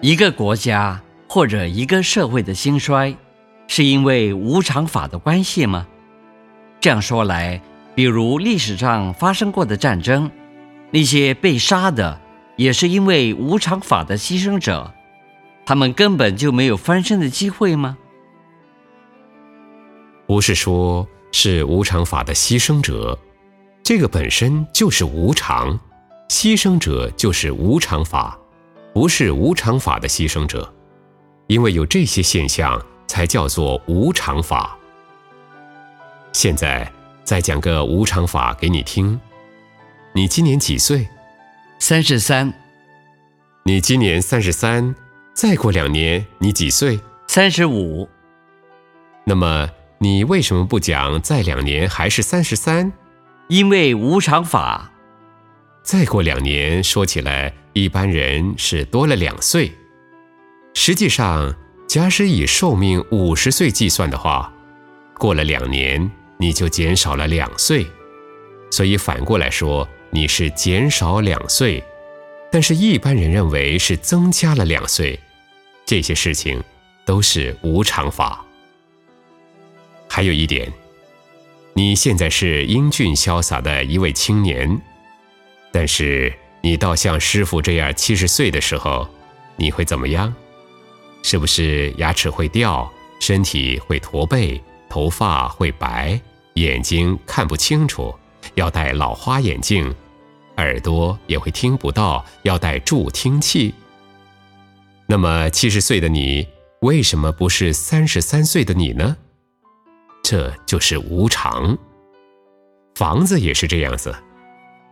一个国家或者一个社会的兴衰，是因为无常法的关系吗？这样说来，比如历史上发生过的战争，那些被杀的也是因为无常法的牺牲者，他们根本就没有翻身的机会吗？不是说是无常法的牺牲者，这个本身就是无常，牺牲者就是无常法。不是无常法的牺牲者，因为有这些现象，才叫做无常法。现在再讲个无常法给你听。你今年几岁？三十三。你今年三十三，再过两年你几岁？三十五。那么你为什么不讲再两年还是三十三？因为无常法。再过两年，说起来。一般人是多了两岁，实际上，假使以寿命五十岁计算的话，过了两年你就减少了两岁，所以反过来说你是减少两岁，但是一般人认为是增加了两岁，这些事情都是无常法。还有一点，你现在是英俊潇洒的一位青年，但是。你到像师傅这样七十岁的时候，你会怎么样？是不是牙齿会掉，身体会驼背，头发会白，眼睛看不清楚，要戴老花眼镜，耳朵也会听不到，要戴助听器？那么七十岁的你，为什么不是三十三岁的你呢？这就是无常。房子也是这样子。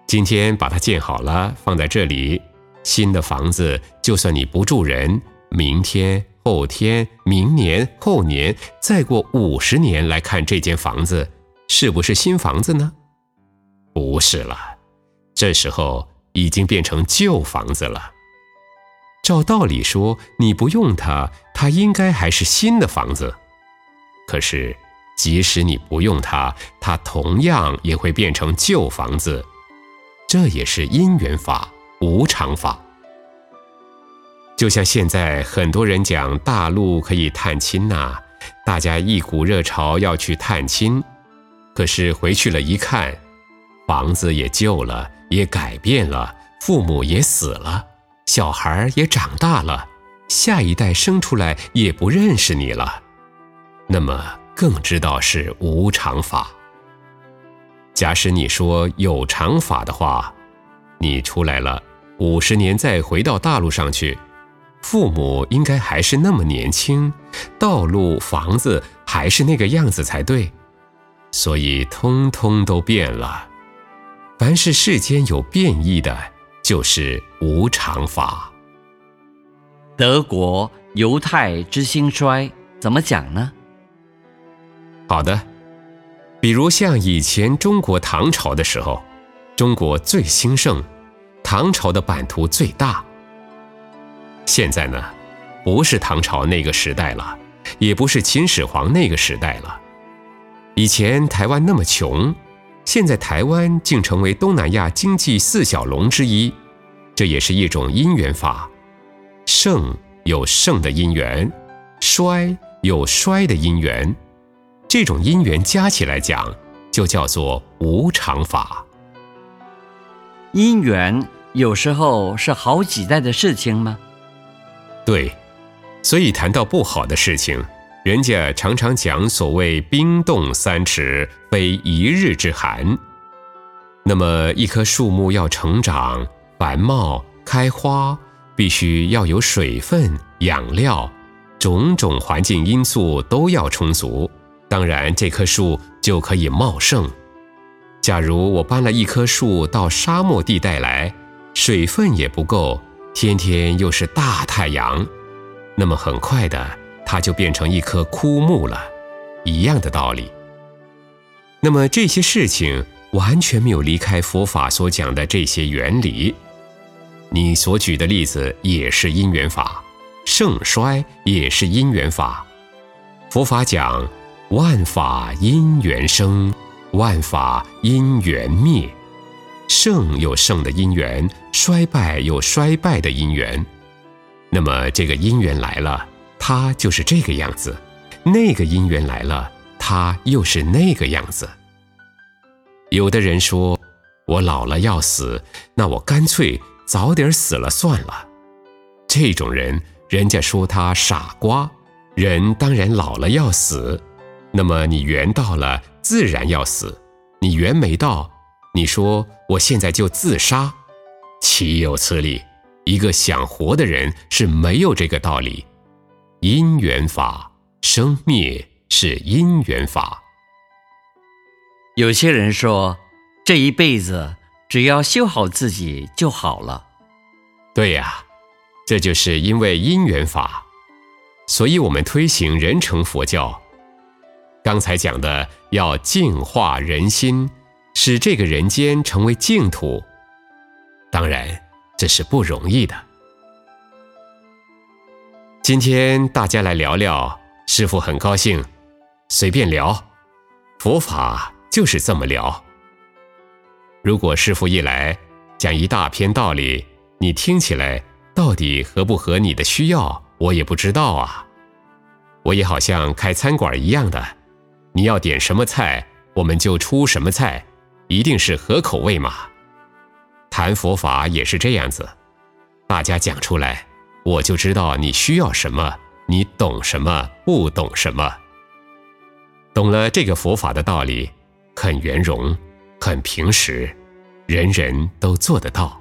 今天把它建好了，放在这里。新的房子，就算你不住人，明天、后天、明年、后年，再过五十年来看这间房子，是不是新房子呢？不是了，这时候已经变成旧房子了。照道理说，你不用它，它应该还是新的房子。可是，即使你不用它，它同样也会变成旧房子。这也是因缘法、无常法。就像现在很多人讲大陆可以探亲呐，大家一股热潮要去探亲，可是回去了一看，房子也旧了，也改变了，父母也死了，小孩也长大了，下一代生出来也不认识你了，那么更知道是无常法。假使你说有常法的话，你出来了五十年再回到大陆上去，父母应该还是那么年轻，道路、房子还是那个样子才对，所以通通都变了。凡是世间有变异的，就是无常法。德国犹太之兴衰怎么讲呢？好的。比如像以前中国唐朝的时候，中国最兴盛，唐朝的版图最大。现在呢，不是唐朝那个时代了，也不是秦始皇那个时代了。以前台湾那么穷，现在台湾竟成为东南亚经济四小龙之一，这也是一种因缘法。盛有盛的因缘，衰有衰的因缘。这种因缘加起来讲，就叫做无常法。因缘有时候是好几代的事情吗？对，所以谈到不好的事情，人家常常讲所谓“冰冻三尺，非一日之寒”。那么一棵树木要成长、繁茂、开花，必须要有水分、养料，种种环境因素都要充足。当然，这棵树就可以茂盛。假如我搬了一棵树到沙漠地带来，水分也不够，天天又是大太阳，那么很快的，它就变成一棵枯木了。一样的道理。那么这些事情完全没有离开佛法所讲的这些原理。你所举的例子也是因缘法，盛衰也是因缘法。佛法讲。万法因缘生，万法因缘灭。盛有盛的因缘，衰败有衰败的因缘。那么这个因缘来了，它就是这个样子；那个因缘来了，它又是那个样子。有的人说，我老了要死，那我干脆早点死了算了。这种人，人家说他傻瓜。人当然老了要死，那么你缘到了，自然要死；你缘没到，你说我现在就自杀，岂有此理？一个想活的人是没有这个道理。因缘法，生灭是因缘法。有些人说，这一辈子只要修好自己就好了。对呀，这就是因为因缘法。所以我们推行人成佛教，刚才讲的要净化人心，使这个人间成为净土，当然这是不容易的。今天大家来聊聊，师傅很高兴，随便聊，佛法就是这么聊。如果师傅一来讲一大篇道理，你听起来到底合不合你的需要？我也不知道啊，我也好像开餐馆一样的，你要点什么菜，我们就出什么菜，一定是合口味嘛。谈佛法也是这样子，大家讲出来，我就知道你需要什么，你懂什么，不懂什么。懂了这个佛法的道理，很圆融，很平实，人人都做得到。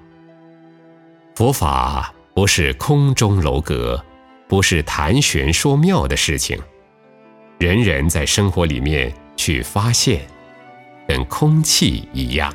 佛法不是空中楼阁。不是谈玄说妙的事情，人人在生活里面去发现，跟空气一样。